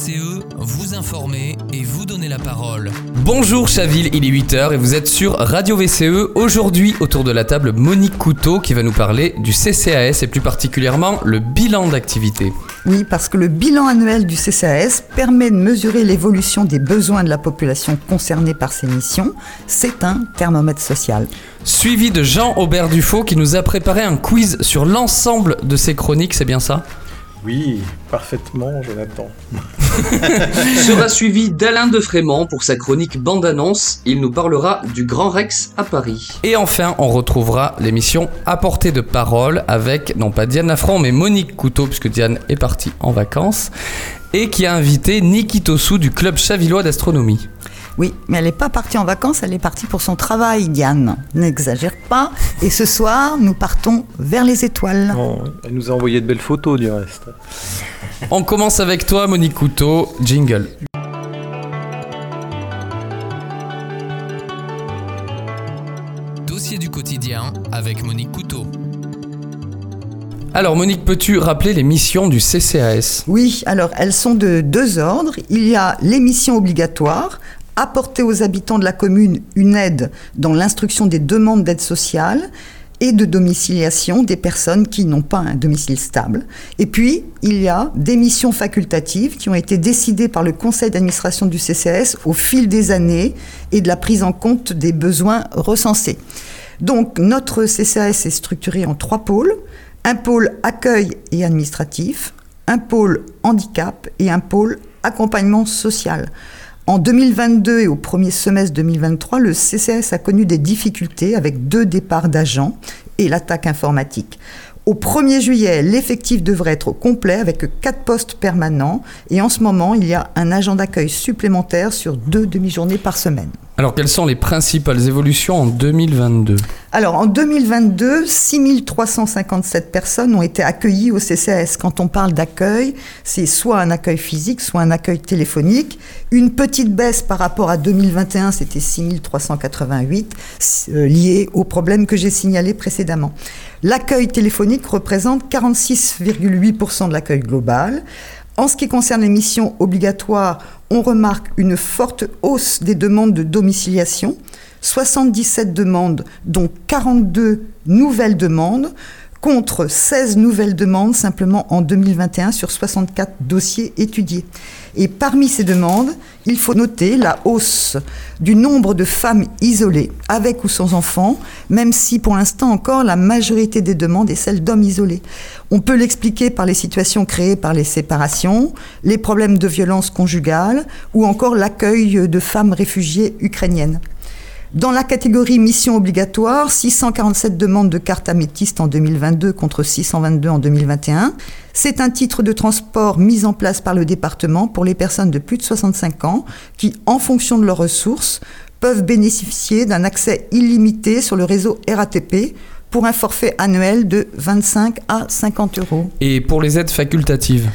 VCE, vous informer et vous donner la parole. Bonjour Chaville, il est 8h et vous êtes sur Radio VCE. Aujourd'hui, autour de la table, Monique Couteau qui va nous parler du CCAS et plus particulièrement le bilan d'activité. Oui, parce que le bilan annuel du CCAS permet de mesurer l'évolution des besoins de la population concernée par ces missions. C'est un thermomètre social. Suivi de Jean-Aubert Dufaux qui nous a préparé un quiz sur l'ensemble de ses chroniques, c'est bien ça? Oui, parfaitement, Jonathan. Sera suivi d'Alain de Frémont pour sa chronique bande-annonce. Il nous parlera du Grand Rex à Paris. Et enfin, on retrouvera l'émission À portée de parole avec, non pas Diane Lafranc, mais Monique Couteau, puisque Diane est partie en vacances, et qui a invité Niki Tosu du Club Chavillois d'astronomie. Oui, mais elle n'est pas partie en vacances, elle est partie pour son travail, Diane. N'exagère pas. Et ce soir, nous partons vers les étoiles. elle nous a envoyé de belles photos du reste. On commence avec toi, Monique Couteau. Jingle. Dossier du quotidien avec Monique Couteau. Alors Monique, peux-tu rappeler les missions du CCAS Oui, alors elles sont de deux ordres. Il y a les missions obligatoires, apporter aux habitants de la commune une aide dans l'instruction des demandes d'aide sociale et de domiciliation des personnes qui n'ont pas un domicile stable. Et puis, il y a des missions facultatives qui ont été décidées par le conseil d'administration du CCS au fil des années et de la prise en compte des besoins recensés. Donc, notre CCAS est structuré en trois pôles. Un pôle accueil et administratif, un pôle handicap et un pôle accompagnement social. En 2022 et au premier semestre 2023, le CCS a connu des difficultés avec deux départs d'agents et l'attaque informatique. Au 1er juillet, l'effectif devrait être complet avec quatre postes permanents et en ce moment, il y a un agent d'accueil supplémentaire sur deux demi-journées par semaine. Alors, quelles sont les principales évolutions en 2022 Alors, en 2022, 6357 personnes ont été accueillies au CCAS. Quand on parle d'accueil, c'est soit un accueil physique, soit un accueil téléphonique. Une petite baisse par rapport à 2021, c'était 6388, euh, liée aux problèmes que j'ai signalés précédemment. L'accueil téléphonique représente 46,8% de l'accueil global. En ce qui concerne les missions obligatoires, on remarque une forte hausse des demandes de domiciliation, 77 demandes, dont 42 nouvelles demandes, contre 16 nouvelles demandes simplement en 2021 sur 64 dossiers étudiés. Et parmi ces demandes, il faut noter la hausse du nombre de femmes isolées, avec ou sans enfants, même si pour l'instant encore la majorité des demandes est celle d'hommes isolés. On peut l'expliquer par les situations créées par les séparations, les problèmes de violence conjugale ou encore l'accueil de femmes réfugiées ukrainiennes. Dans la catégorie mission obligatoire, 647 demandes de carte améthyste en 2022 contre 622 en 2021. C'est un titre de transport mis en place par le département pour les personnes de plus de 65 ans qui, en fonction de leurs ressources, peuvent bénéficier d'un accès illimité sur le réseau RATP pour un forfait annuel de 25 à 50 euros. Et pour les aides facultatives?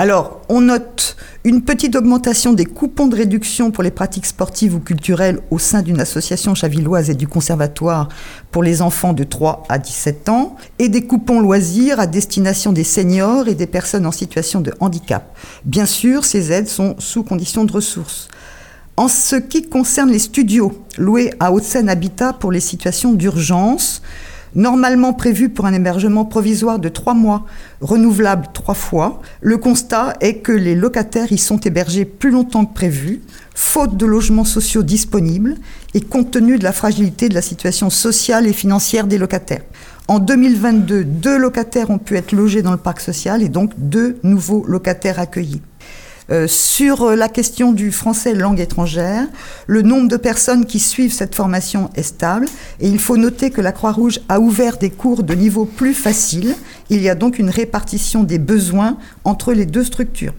Alors, on note une petite augmentation des coupons de réduction pour les pratiques sportives ou culturelles au sein d'une association chavilloise et du conservatoire pour les enfants de 3 à 17 ans, et des coupons loisirs à destination des seniors et des personnes en situation de handicap. Bien sûr, ces aides sont sous condition de ressources. En ce qui concerne les studios loués à Haute-Seine Habitat pour les situations d'urgence, normalement prévu pour un hébergement provisoire de trois mois, renouvelable trois fois, le constat est que les locataires y sont hébergés plus longtemps que prévu, faute de logements sociaux disponibles et compte tenu de la fragilité de la situation sociale et financière des locataires. En 2022, deux locataires ont pu être logés dans le parc social et donc deux nouveaux locataires accueillis. Euh, sur euh, la question du français langue étrangère, le nombre de personnes qui suivent cette formation est stable et il faut noter que la Croix-Rouge a ouvert des cours de niveau plus facile. Il y a donc une répartition des besoins entre les deux structures.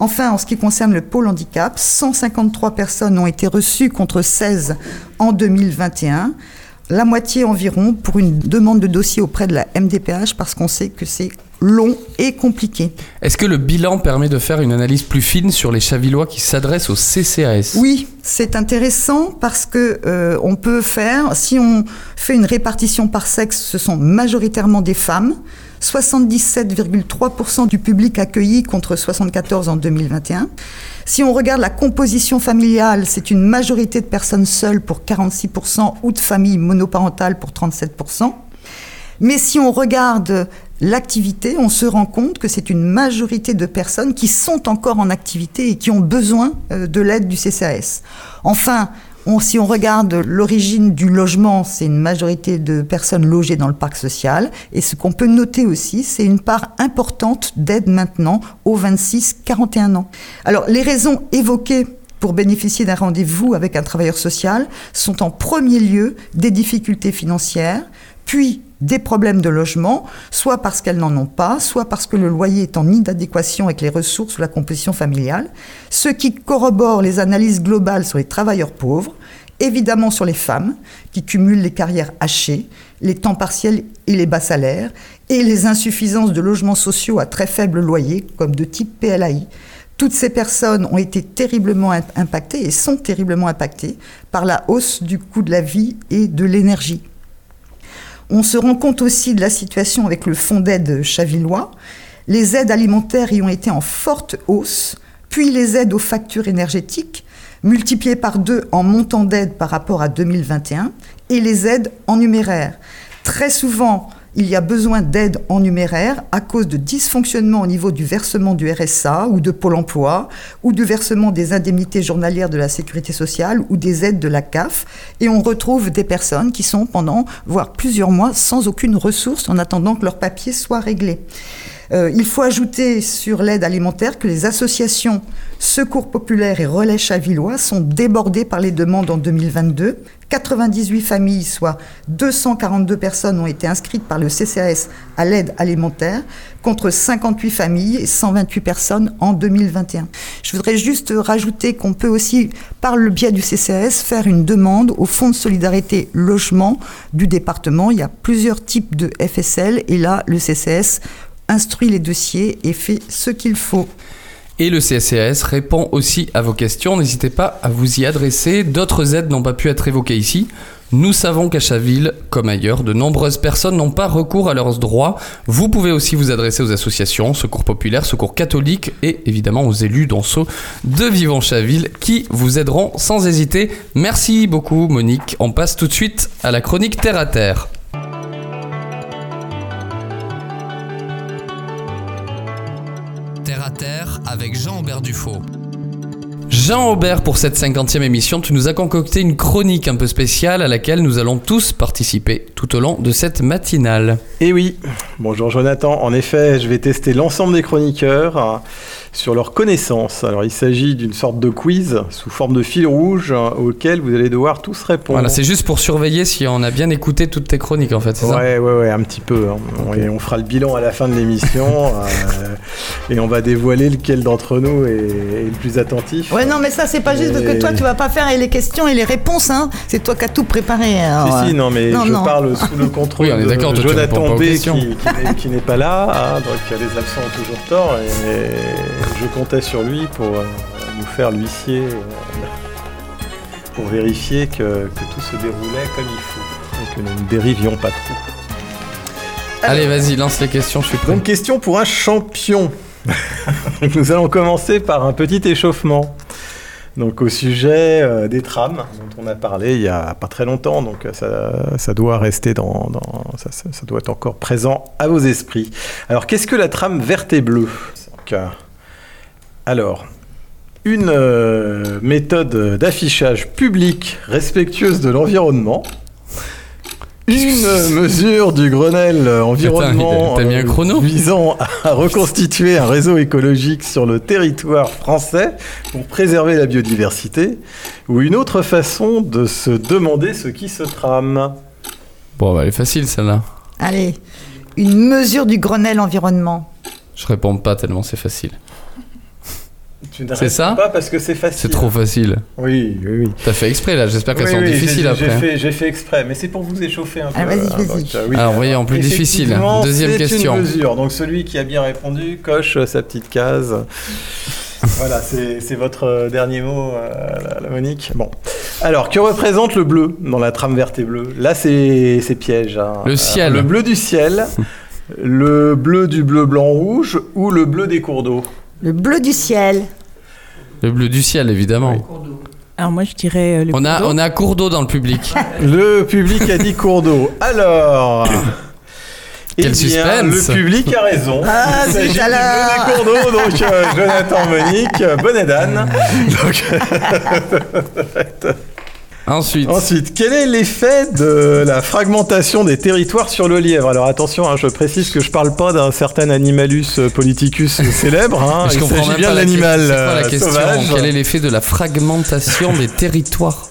Enfin, en ce qui concerne le pôle handicap, 153 personnes ont été reçues contre 16 en 2021 la moitié environ pour une demande de dossier auprès de la MDPH parce qu'on sait que c'est long et compliqué. Est-ce que le bilan permet de faire une analyse plus fine sur les Chavillois qui s'adressent au CCAS Oui, c'est intéressant parce que euh, on peut faire, si on fait une répartition par sexe, ce sont majoritairement des femmes. 77,3% du public accueilli contre 74 en 2021. Si on regarde la composition familiale, c'est une majorité de personnes seules pour 46% ou de familles monoparentales pour 37%. Mais si on regarde l'activité, on se rend compte que c'est une majorité de personnes qui sont encore en activité et qui ont besoin euh, de l'aide du CCAS. Enfin, si on regarde l'origine du logement, c'est une majorité de personnes logées dans le parc social. Et ce qu'on peut noter aussi, c'est une part importante d'aide maintenant aux 26-41 ans. Alors, les raisons évoquées pour bénéficier d'un rendez-vous avec un travailleur social sont en premier lieu des difficultés financières, puis des problèmes de logement, soit parce qu'elles n'en ont pas, soit parce que le loyer est en inadéquation avec les ressources ou la composition familiale, ce qui corrobore les analyses globales sur les travailleurs pauvres, évidemment sur les femmes qui cumulent les carrières hachées, les temps partiels et les bas salaires, et les insuffisances de logements sociaux à très faible loyer, comme de type PLAI. Toutes ces personnes ont été terriblement impactées et sont terriblement impactées par la hausse du coût de la vie et de l'énergie. On se rend compte aussi de la situation avec le fonds d'aide chavillois. Les aides alimentaires y ont été en forte hausse, puis les aides aux factures énergétiques, multipliées par deux en montant d'aide par rapport à 2021, et les aides en numéraire. Très souvent, il y a besoin d'aide en numéraire à cause de dysfonctionnements au niveau du versement du RSA ou de Pôle emploi, ou du versement des indemnités journalières de la sécurité sociale ou des aides de la CAF. Et on retrouve des personnes qui sont pendant, voire plusieurs mois, sans aucune ressource en attendant que leur papier soit réglé. Euh, il faut ajouter sur l'aide alimentaire que les associations Secours populaire et Relais Chavillois sont débordées par les demandes en 2022. 98 familles, soit 242 personnes, ont été inscrites par le CCAS à l'aide alimentaire, contre 58 familles et 128 personnes en 2021. Je voudrais juste rajouter qu'on peut aussi, par le biais du CCAS, faire une demande au Fonds de solidarité logement du département. Il y a plusieurs types de FSL et là, le CCAS instruit les dossiers et fait ce qu'il faut. Et le CCAS répond aussi à vos questions. N'hésitez pas à vous y adresser. D'autres aides n'ont pas pu être évoquées ici. Nous savons qu'à Chaville, comme ailleurs, de nombreuses personnes n'ont pas recours à leurs droits. Vous pouvez aussi vous adresser aux associations, Secours Populaire, Secours Catholique et évidemment aux élus d'Anso de Vivant Chaville qui vous aideront sans hésiter. Merci beaucoup Monique. On passe tout de suite à la chronique Terre à Terre. Jean-Aubert pour cette cinquantième émission, tu nous as concocté une chronique un peu spéciale à laquelle nous allons tous participer tout au long de cette matinale. Eh oui, bonjour Jonathan. En effet, je vais tester l'ensemble des chroniqueurs sur leurs connaissances. Alors il s'agit d'une sorte de quiz sous forme de fil rouge euh, auquel vous allez devoir tous répondre. Voilà, c'est juste pour surveiller si on a bien écouté toutes tes chroniques en fait, c'est ça? Ouais, ouais, ouais, un petit peu. Hein. Et on fera le bilan à la fin de l'émission euh, et on va dévoiler lequel d'entre nous est, le plus attentif. Ouais, non, mais ça c'est pas juste parce que toi tu vas pas faire les questions et les réponses, hein. C'est toi qui as tout préparé. si, si, non, mais je parle sous le contrôle de Jonathan B qui, n'est pas là, hein, donc les absents ont toujours tort et je comptais sur lui pour euh, nous faire l'huissier, euh, pour vérifier que, tout se déroulait comme il faut et que nous ne dérivions pas trop. Allez, vas-y, lance les questions, je suis prêt. Une question pour un champion. nous allons commencer par un petit échauffement. Donc au sujet euh, des trams dont on a parlé il y a pas très longtemps, donc ça, doit rester dans, ça, doit être encore présent à vos esprits. Alors qu'est-ce que la trame verte et bleue? Alors, une euh, méthode d'affichage public respectueuse de l'environnement. Une mesure du Grenelle environnement euh, visant à reconstituer un réseau écologique sur le territoire français pour préserver la biodiversité, ou une autre façon de se demander ce qui se trame. Bon, bah, elle est facile celle-là. Allez, une mesure du Grenelle environnement. Je réponds pas tellement c'est facile. C'est ça pas parce que c'est facile. C'est trop facile. Oui, oui, oui. T'as fait exprès là, j'espère qu'elles sont difficiles après. J'ai fait, exprès, mais c'est pour vous échauffer un ah, peu. vas-y, vas-y. Euh, Alors, oui, en plus difficile. Deuxième question. Une mesure. Donc, celui qui a bien répondu coche sa petite case. voilà, c'est votre euh, dernier mot, euh, la, Monique. Bon. Alors, que représente le bleu dans la trame verte et bleue? Là, c'est piège. Hein. Le ciel. le bleu du ciel. Le bleu du bleu blanc rouge ou le bleu des cours d'eau? Le bleu du ciel. Le bleu du ciel, évidemment. Alors moi je dirais euh, le on a, On a cours d'eau dans le public. le public a dit cours d'eau. Alors... Quel eh suspense Le public a raison. Ah, c'est des cours d'eau, donc euh, Jonathan Monique, bonne Dan. Donc... Ensuite. Ensuite, quel est l'effet de la fragmentation des territoires sur le lièvre? Alors attention, hein, je précise que je parle pas d'un certain animalus politicus célèbre. Hein, je il comprends bien de l'animal la question? Quel est l'effet de la fragmentation des territoires?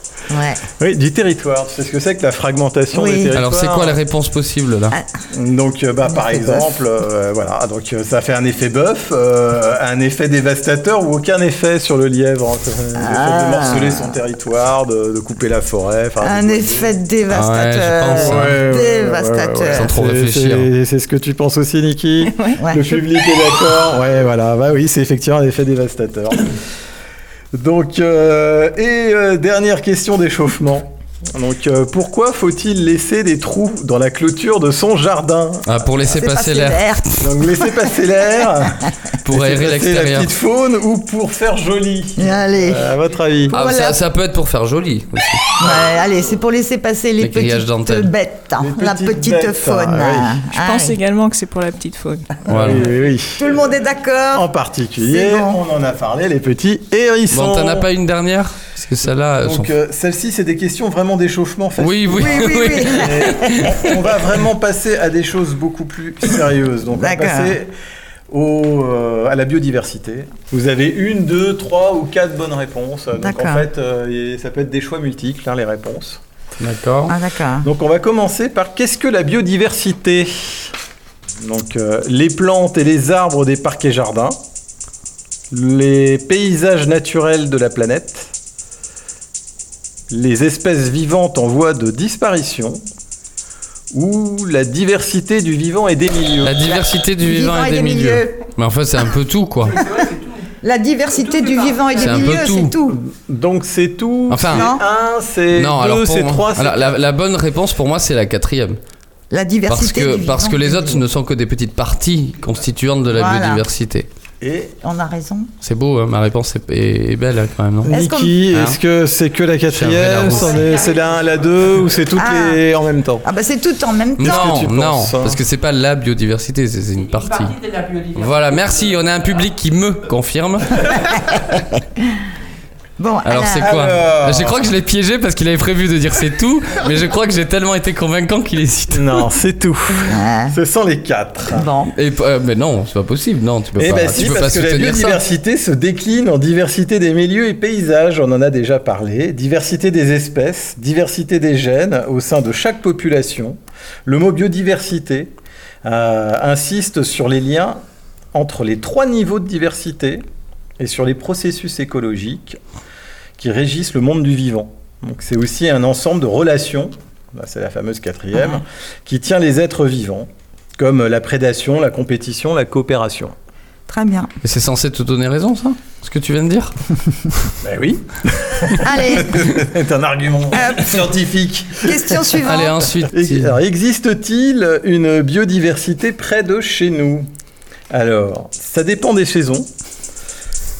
Oui, du territoire. Tu sais ce que c'est que la fragmentation des territoires Alors, c'est quoi les réponses possibles là ah. Donc, euh, bah, par exemple, euh, voilà, donc euh, ça fait un effet bœuf, un effet dévastateur ou aucun effet sur le lièvre. Hein. Ah. De morceler son territoire, de, couper la forêt. Un effet dévastateur. Ouais, dévastateur. Sans trop réfléchir. C'est ce que tu penses aussi, Niki Le public est d'accord. Ouais, voilà. Bah oui, c'est effectivement un effet dévastateur. Donc, euh, et euh, dernière question d'échauffement. Donc, euh, pourquoi faut-il laisser des trous dans la clôture de son jardin ah, Pour laisser passer l'air. Donc, laisser passer l'air. pour aérer l'extérieur. la petite faune ou pour faire joli Allez. Euh, à votre avis ah, ça, peut être pour faire joli aussi. Ouais, allez, c'est pour laisser passer les, petites bêtes, hein, la petite faune. Ah, Je pense également que c'est pour la petite faune. Voilà. Oui, oui. Tout le monde est d'accord. En particulier, on en a parlé, les petits hérissons. Bon, t'en as pas une dernière? Parce que celle-là. Donc, euh, celle-ci, c'est des questions vraiment d'échauffement. Oui, oui, oui. oui, oui. on va vraiment passer à des choses beaucoup plus sérieuses. Donc, on va passer au, euh, à la biodiversité. Vous avez une, deux, trois ou quatre bonnes réponses. Donc en fait, euh, ça peut être des choix multiples, hein, les réponses. D'accord. Ah, Donc on va commencer par qu'est-ce que la biodiversité? Donc euh, les plantes et les arbres des parcs et jardins, les paysages naturels de la planète, les espèces vivantes en voie de disparition, ou la diversité du vivant et des milieux. La diversité du vivant, et, des, milieux. Mais en fait, c'est un peu tout, quoi. La diversité du vivant et des milieux, c'est tout. Donc c'est tout. Enfin, c'est un, c'est deux, c'est trois. la, la, bonne réponse pour moi, c'est la quatrième. La diversité. Parce que, parce que les autres ne sont que des petites parties constituantes de la biodiversité. Et on a raison. C'est beau, hein, ma réponse est, belle hein, quand même. Non Niki, est-ce hein que c'est que la quatrième C'est la 1, la 2 ou c'est toutes ah. les en même temps Ah bah c'est tout en même temps. Non, non, parce que c'est pas la biodiversité, c'est une partie. Une partie de la biodiversité. Voilà, merci. On a un public qui me confirme. Bon, alors c'est quoi Je crois que je l'ai piégé parce qu'il avait prévu de dire c'est tout, mais je crois que j'ai tellement été convaincant qu'il est cité. Non, c'est tout. Ce sont les quatre. Bon. Et, euh, mais non, c'est pas possible. Non, tu peux eh pas. Ben si, parce que la biodiversité se décline en diversité des milieux et paysages. On en a déjà parlé. Diversité des espèces, diversité des gènes au sein de chaque population. Le mot biodiversité euh, insiste sur les liens entre les trois niveaux de diversité et sur les processus écologiques qui régissent le monde du vivant. Donc c'est aussi un ensemble de relations, c'est la fameuse quatrième, qui tient les êtres vivants, comme la prédation, la compétition, la coopération. Très bien. Et c'est censé te donner raison, ça Ce que tu viens de dire? Ben oui. Allez. c'est un argument scientifique. Question suivante. Allez, ensuite. Alors, existe-t-il une biodiversité près de chez nous? Alors, ça dépend des saisons.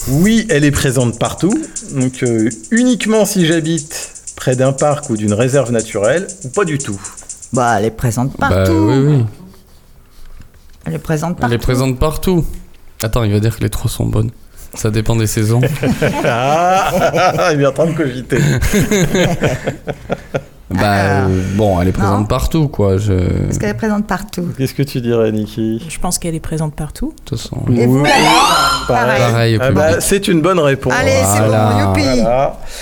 Oui, elle est présente partout. Donc euh, uniquement si j'habite près d'un parc ou d'une réserve naturelle, ou pas du tout. Bah, elle est présente bah, partout. oui, oui. Elle est présente partout. Elle est présente partout. Attends, il va dire que les trois sont bonnes. Ça dépend des saisons. ah, il est en train de cogiter. Bah, euh, bon, elle est présente partout, quoi. Je... Est-ce qu'elle est présente partout Qu'est-ce que tu dirais, Niki Je pense qu'elle est présente partout. De toute façon. Et vous, Pareil. Pareil ah bah, c'est une bonne réponse. Allez, c'est bon, youpi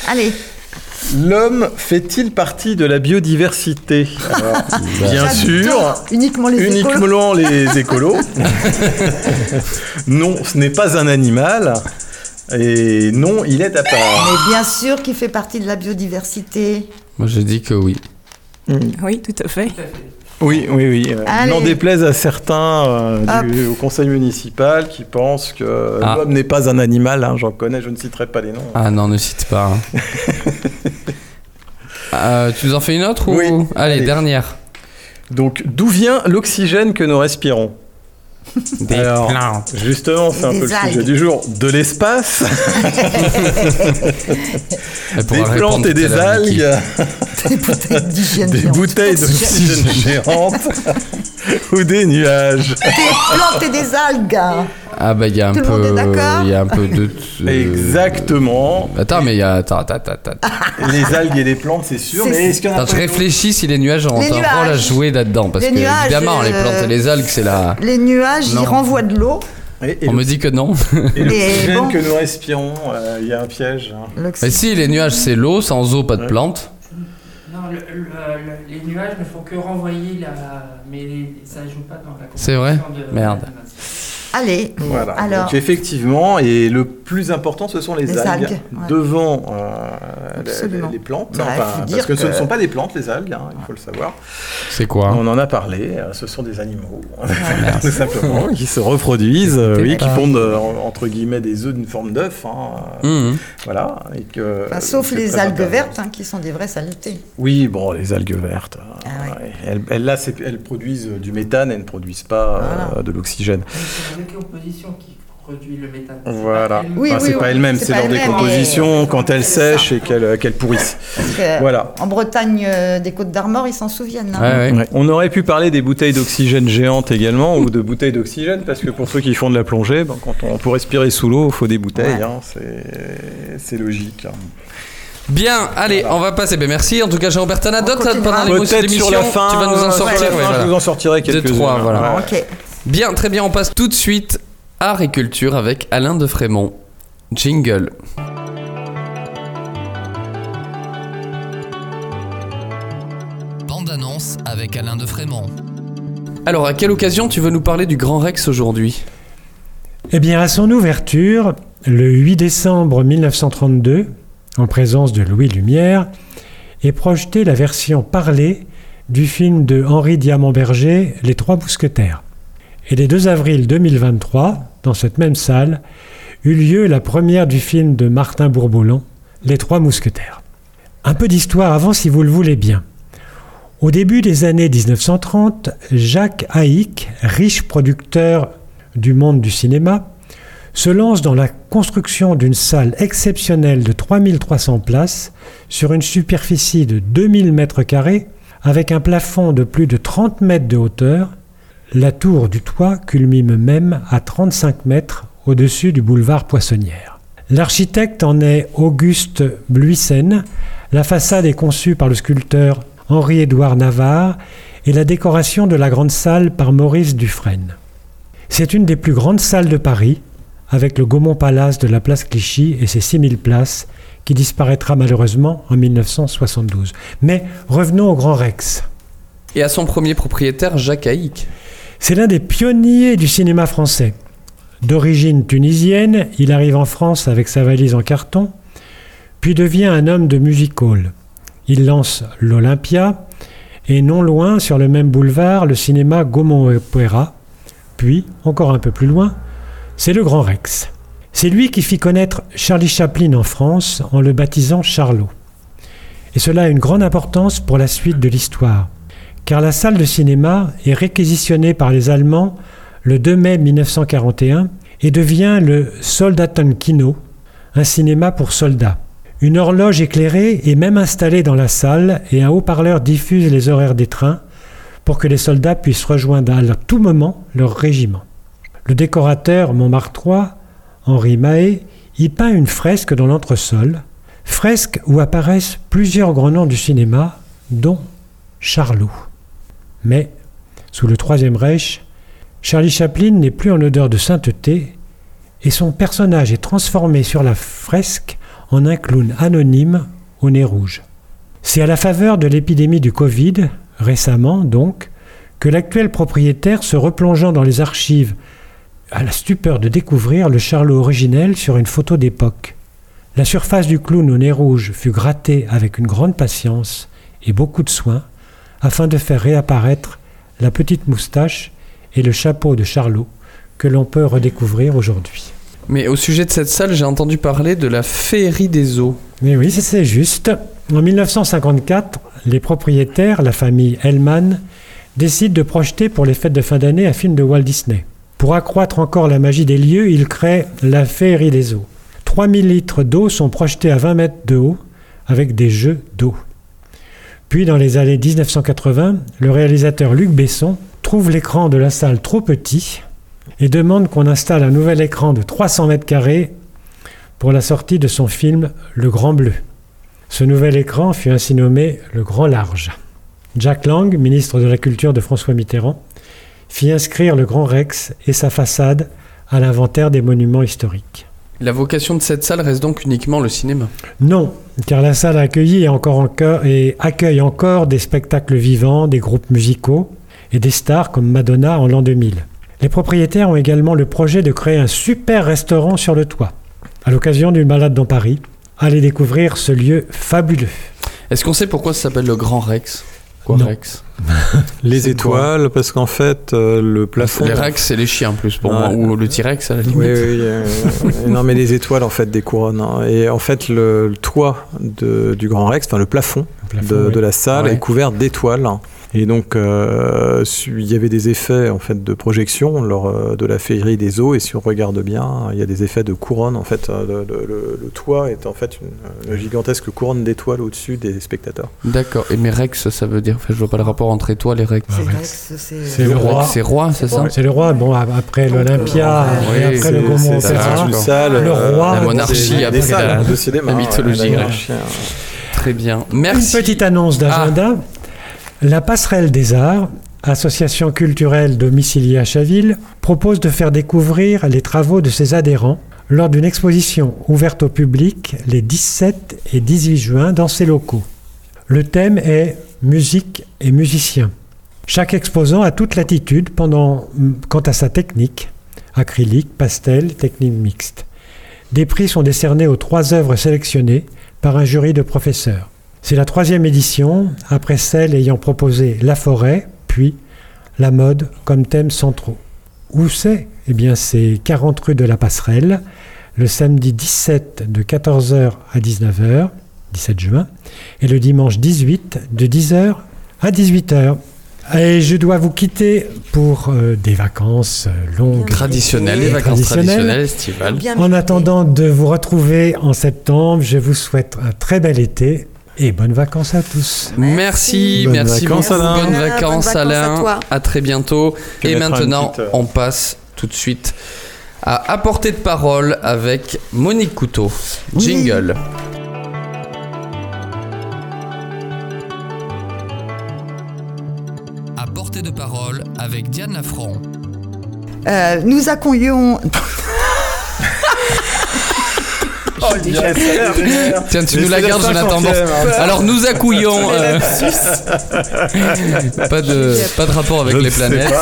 Allez. L'homme fait-il partie de la biodiversité Bien sûr. Uniquement les uniquement les écolos. non, ce n'est pas un animal. Et non, il est à part. Mais bien sûr qu'il fait partie de la biodiversité. Moi, je dis que oui. Mm. Oui, tout à fait. Oui, oui, oui. Euh, n'en déplaise à certains euh, au conseil municipal qui pensent que ah. l'homme n'est pas un animal. Hein, J'en connais, je ne citerai pas les noms. Ah non, ne cite pas. Hein. Euh, tu nous en fais une autre ou... Oui. Allez, dernière. Donc, d'où vient l'oxygène que nous respirons? Des Alors, justement, c'est un peu le sujet du jour. De l'espace, des plantes et des algues, des bouteilles d'hygiène des bouteilles d'oxygène géantes ou des nuages. Des plantes et des algues. Ah bah il y a un peu, il y a un peu de. Exactement. Attends mais il y a, attends, attends, attends. les algues et les plantes c'est sûr. Mais est-ce qu'il y en a je réfléchis si les nuages ont un rôle à jouer là-dedans parce que évidemment les plantes et les algues c'est la. Les nuages ils renvoient de l'eau. On me dit que non. Et l'oxygène que nous respirons, euh, il y a un piège. Hein. Mais si, les nuages, c'est l'eau, sans eau, pas de plantes. Non, les nuages ne font que renvoyer la. Mais ça ne joue pas dans la C'est vrai Merde. Allez. Voilà. Alors... Donc effectivement, et le plus important, ce sont les, algues, devant euh, les, plantes. Bah, parce que, ce ne sont pas des plantes, les algues, hein, il faut le savoir. C'est quoi? On en a parlé. Euh, ce sont des animaux, tout simplement, qui se reproduisent, euh, oui, qui pondent entre guillemets des œufs d'une forme d'œuf. Hein, mmh. Voilà. Et que, sauf les algues vertes, hein, qui sont des vraies saletés. Oui, bon, les algues vertes. Ah elles, là, elles produisent du méthane, elles ne produisent pas de l'oxygène décomposition qui produit le méthane. Voilà. Oui, c'est pas elle-même, c'est leur décomposition quand elle sèche et qu'elle qu pourrisse. Voilà. En Bretagne euh, des Côtes d'Armor, ils s'en souviennent. Hein. On aurait pu parler des bouteilles d'oxygène géantes également ou de bouteilles d'oxygène parce que pour ceux qui font de la plongée, ben, quand on, pour respirer sous l'eau, il faut des bouteilles. Hein, c'est logique. Hein. Bien, allez, on va passer. Ben, merci. En tout cas, Jean-Robert, t'en as d'autres pendant l'émission. Sur la fin, tu vas nous en sortir. Je vous en sortirai quelques-uns. trois, voilà. Bien, très bien. On passe tout de suite art et culture avec Alain de Frémont. Jingle. Bande annonce avec Alain de Frémont. Alors, à quelle occasion tu veux nous parler du Grand Rex aujourd'hui? Eh bien, à son ouverture, le 8 décembre 1932, en présence de Louis Lumière, est projetée la version parlée du film de Henri Diamant-Berger, Les Trois Mousquetaires. Et le 2 avril 2023, dans cette même salle, eut lieu la première du film de Martin Bourboulon, Les Trois Mousquetaires. Un peu d'histoire avant si vous le voulez bien. Au début des années 1930, Jacques Haïk, riche producteur du monde du cinéma, se lance dans la construction d'une salle exceptionnelle de 3300 places sur une superficie de 2000 m2 avec un plafond de plus de 30 mètres de hauteur la tour du toit culmine même à 35 mètres au-dessus du boulevard Poissonnière. L'architecte en est Auguste Bluissen, la façade est conçue par le sculpteur Henri-Édouard Navarre et la décoration de la grande salle par Maurice Dufresne. C'est une des plus grandes salles de Paris, avec le Gaumont Palace de la place Clichy et ses 6000 places, qui disparaîtra malheureusement en 1972. Mais revenons au Grand Rex. Et à son premier propriétaire, Jacques Haïk. C'est l'un des pionniers du cinéma français. D'origine tunisienne, il arrive en France avec sa valise en carton, puis devient un homme de music hall. Il lance l'Olympia et non loin, sur le même boulevard, le cinéma Gaumont Opéra. Puis, encore un peu plus loin, c'est le Grand Rex. C'est lui qui fit connaître Charlie Chaplin en France en le baptisant Charlot. Et cela a une grande importance pour la suite de l'histoire car la salle de cinéma est réquisitionnée par les Allemands le 2 mai 1941 et devient le Soldatenkino, un cinéma pour soldats. Une horloge éclairée est même installée dans la salle et un haut-parleur diffuse les horaires des trains pour que les soldats puissent rejoindre à tout moment leur régiment. Le décorateur Montmartrois, Henri Mahé, y peint une fresque dans l'entresol, fresque où apparaissent plusieurs grands noms du cinéma, dont Charlot. Mais, sous le Troisième Reich, Charlie Chaplin n'est plus en odeur de sainteté et son personnage est transformé sur la fresque en un clown anonyme au nez rouge. C'est à la faveur de l'épidémie du Covid, récemment donc, que l'actuel propriétaire, se replongeant dans les archives, a la stupeur de découvrir le Charlot originel sur une photo d'époque. La surface du clown au nez rouge fut grattée avec une grande patience et beaucoup de soin, afin de faire réapparaître la petite moustache et le chapeau de Charlot que l'on peut redécouvrir aujourd'hui. Mais au sujet de cette salle, j'ai entendu parler de la féerie des eaux. Mais oui, c'est juste. En 1954, les propriétaires, la famille Hellman, décide de projeter pour les fêtes de fin d'année un film de Walt Disney. Pour accroître encore la magie des lieux, il crée la féerie des eaux. 3000 litres d'eau sont projetés à 20 mètres de haut avec des jeux d'eau. Puis dans les années 1980, le réalisateur Luc Besson trouve l'écran de la salle trop petit et demande qu'on installe un nouvel écran de 300 mètres carrés pour la sortie de son film Le Grand Bleu. Ce nouvel écran fut ainsi nommé Le Grand Large. Jack Lang, ministre de la Culture de François Mitterrand, fit inscrire le Grand Rex et sa façade à l'inventaire des monuments historiques. La vocation de cette salle reste donc uniquement le cinéma Non, car la salle accueille encore, et accueille encore des spectacles vivants, des groupes musicaux et des stars comme Madonna en l'an 2000. Les propriétaires ont également le projet de créer un super restaurant sur le toit. À l'occasion d'une balade dans Paris, allez découvrir ce lieu fabuleux. Est-ce qu'on sait pourquoi ça s'appelle le Grand Rex? Quoi Rex Les étoiles, parce qu'en fait, euh, le plafond. Les Rex, c'est les chiens plus pour moi, ou le T-Rex à la limite. Oui, oui. Euh, non, mais les étoiles, en fait, des couronnes. Hein. Et en fait, le, toit du Grand Rex, enfin le plafond, de, la salle, est couvert d'étoiles. Et donc, euh, il y avait des effets en fait de projection lors euh, de la féerie des eaux. Et si on regarde bien, il y a des effets de couronne. En fait, euh, le, toit est en fait une, gigantesque couronne d'étoiles au-dessus des spectateurs. D'accord. Et mais Rex, ça veut dire, je vois pas le rapport entre étoiles et Rex. C'est le roi. C'est roi, c'est ça. C'est le roi. Bon, après l'Olympia, après le Gaumont, le roi, la monarchie après la, la mythologie grecque. Très bien. Merci. Une petite annonce d'agenda. Ah. La Passerelle des Arts, association culturelle domiciliée à Chaville, propose de faire découvrir les travaux de ses adhérents lors d'une exposition ouverte au public les 17 et 18 juin dans ses locaux. Le thème est Musique et musiciens. Chaque exposant a toute latitude quant à sa technique, acrylique, pastel, technique mixte. Des prix sont décernés aux trois œuvres sélectionnées par un jury de professeurs. C'est la troisième édition, après celle ayant proposé la forêt, puis la mode comme thème centraux. Où c'est? Eh bien, c'est 40 rue de la Passerelle, le samedi 17 de 14h à 19h, 17 juin, et le dimanche 18 de 10h à 18h. Et je dois vous quitter pour euh, des vacances euh, longues. Traditionnelles, les vacances traditionnelles, estivales. En attendant de vous retrouver en septembre, je vous souhaite un très bel été et bonnes vacances à tous. Merci, merci, beaucoup. Bonnes vacances, Alain. À, très bientôt. Et maintenant, on passe tout de suite à apporter de parole avec Monique Couteau. Jingle. Apporter de parole avec Diane Lafranc. Euh, nous accueillons. Oh, Tiens, tu nous la gardes, Jonathan. Alors, nous accouillons. Euh, pas, de, pas de rapport avec les planètes.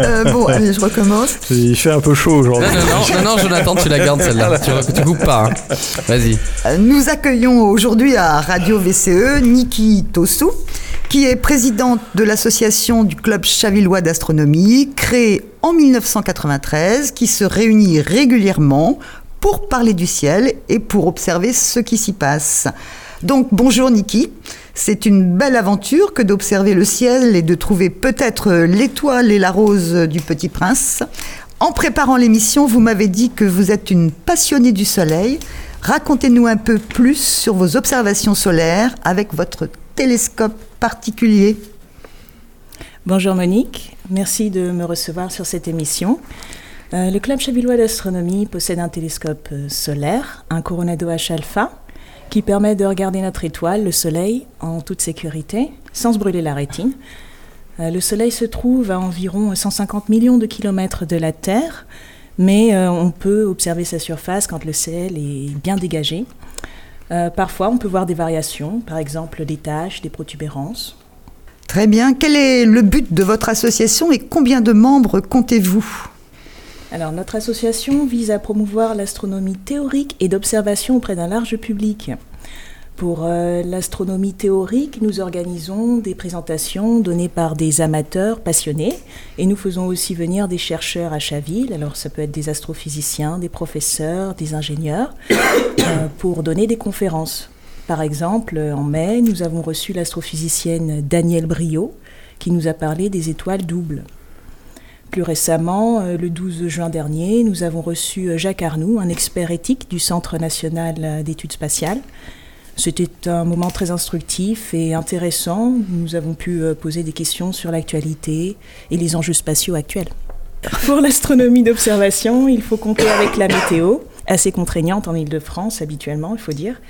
Euh, bon, allez, je recommence. Il fait un peu chaud aujourd'hui. Non, non, non, non, Jonathan, tu la gardes celle-là. Tu, tu coupes pas. Hein. Vas-y. Euh, nous accueillons aujourd'hui à Radio VCE Niki Tosu qui est présidente de l'association du Club Chavillois d'astronomie, créée en 1993, qui se réunit régulièrement pour parler du ciel et pour observer ce qui s'y passe. Donc bonjour Niki, c'est une belle aventure que d'observer le ciel et de trouver peut-être l'étoile et la rose du petit prince. En préparant l'émission, vous m'avez dit que vous êtes une passionnée du soleil. Racontez-nous un peu plus sur vos observations solaires avec votre télescope particulier. Bonjour Monique, merci de me recevoir sur cette émission. Euh, le Club Chavillois d'astronomie possède un télescope euh, solaire, un Coronado H alpha, qui permet de regarder notre étoile, le Soleil, en toute sécurité, sans se brûler la rétine. Euh, le Soleil se trouve à environ 150 millions de kilomètres de la Terre, mais on peut observer sa surface quand le ciel est bien dégagé. parfois, on peut voir des variations, par exemple des taches, des protubérances. Très bien. Quel est le but de votre association et combien de membres comptez-vous? Alors, notre association vise à promouvoir l'astronomie théorique et d'observation auprès d'un large public. Pour euh, l'astronomie théorique, nous organisons des présentations données par des amateurs passionnés et nous faisons aussi venir des chercheurs à Chaville, alors ça peut être des astrophysiciens, des professeurs, des ingénieurs, euh, pour donner des conférences. Par exemple, en mai, nous avons reçu l'astrophysicienne Danielle Brio, qui nous a parlé des étoiles doubles. Plus récemment, euh, le 12 juin dernier, nous avons reçu euh, Jacques Arnoux, un expert éthique du Centre national euh, d'études spatiales. C'était un moment très instructif et intéressant. Nous avons pu poser des questions sur l'actualité et les enjeux spatiaux actuels. Pour l'astronomie d'observation, il faut compter avec la météo, assez contraignante en Ile-de-France habituellement, il faut dire.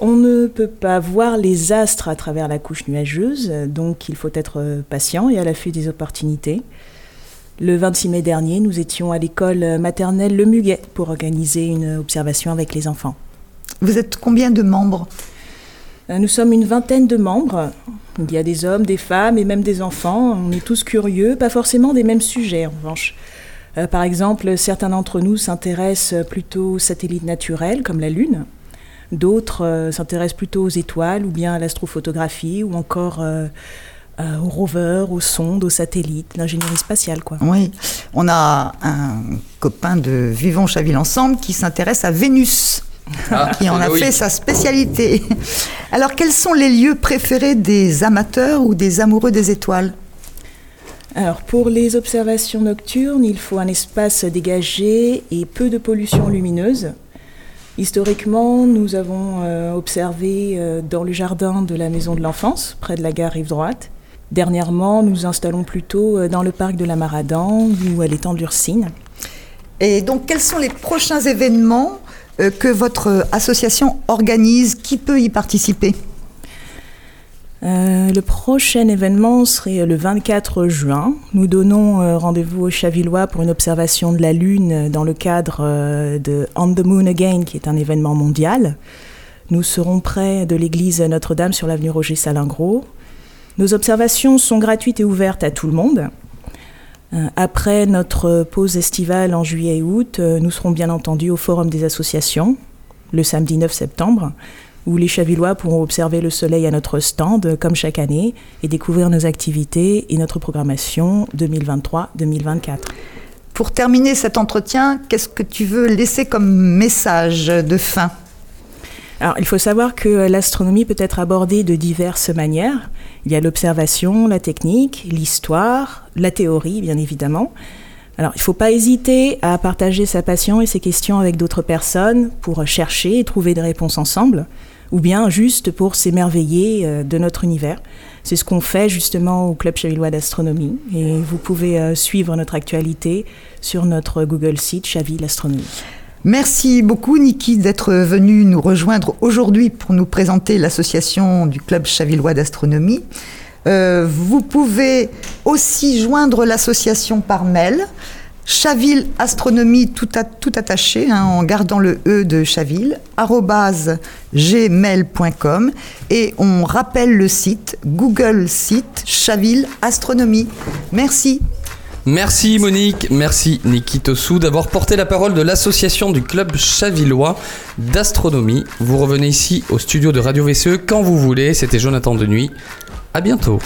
On ne peut pas voir les astres à travers la couche nuageuse, donc il faut être patient et à l'affût des opportunités. Le 26 mai dernier, nous étions à l'école maternelle Le Muguet pour organiser une observation avec les enfants. Vous êtes combien de membres? Euh, Nous sommes une vingtaine de membres. Il y a des hommes, des femmes et même des enfants. On est tous curieux, pas forcément des mêmes sujets en revanche. Euh, par exemple, certains d'entre nous s'intéressent plutôt aux satellites naturels comme la Lune. D'autres euh, s'intéressent plutôt aux étoiles ou bien à l'astrophotographie ou encore euh, aux rovers, aux sondes, aux satellites, l'ingénierie spatiale. Quoi. Oui, on a un copain de Vivons Chaville Ensemble qui s'intéresse à Vénus. Ah, qui en a fait sa spécialité. Alors, quels sont les lieux préférés des amateurs ou des amoureux des étoiles? Alors pour les observations nocturnes, il faut un espace dégagé et peu de pollution lumineuse. Historiquement, nous avons euh, observé euh, dans le jardin de la maison de l'enfance, près de la gare Rive Droite. Dernièrement, nous installons plutôt euh, dans le parc de la Maradan ou à l'étang de l'Ursine. Et donc, quels sont les prochains événements euh, que votre association organise? Qui peut y participer? Euh, le prochain événement serait le 24 juin. Nous donnons rendez-vous aux Chavillois pour une observation de la Lune dans le cadre de On the Moon Again, qui est un événement mondial. Nous serons près de l'église Notre-Dame sur l'avenue Roger Salingro. Nos observations sont gratuites et ouvertes à tout le monde. Euh, après notre pause estivale en juillet et août, euh, nous serons bien entendu au Forum des associations, le samedi 9 septembre, où les Chavillois pourront observer le soleil à notre stand, comme chaque année, et découvrir nos activités et notre programmation 2023-2024. Pour terminer cet entretien, qu'est-ce que tu veux laisser comme message de fin? Alors, il faut savoir que l'astronomie peut être abordée de diverses manières. Il y a l'observation, la technique, l'histoire, la théorie, bien évidemment. Alors, il ne faut pas hésiter à partager sa passion et ses questions avec d'autres personnes pour chercher et trouver des réponses ensemble, ou bien juste pour s'émerveiller euh, de notre univers. C'est ce qu'on fait justement au Club Chavillois d'astronomie. Et vous pouvez euh, suivre notre actualité sur notre Google site Chaville Astronomie. Merci beaucoup Niki d'être venu nous rejoindre aujourd'hui pour nous présenter l'association du Club Chavillois d'astronomie. Euh, vous pouvez aussi joindre l'association par mail. Chaville Astronomie tout, attaché hein, en gardant le E de Chaville, gmail.com et on rappelle le site, Google site Chaville Astronomie. Merci. Merci Monique, merci Nikitosu d'avoir porté la parole de l'association du club chavillois d'astronomie. Vous revenez ici au studio de Radio VCE quand vous voulez. C'était Jonathan de Nuit. À bientôt.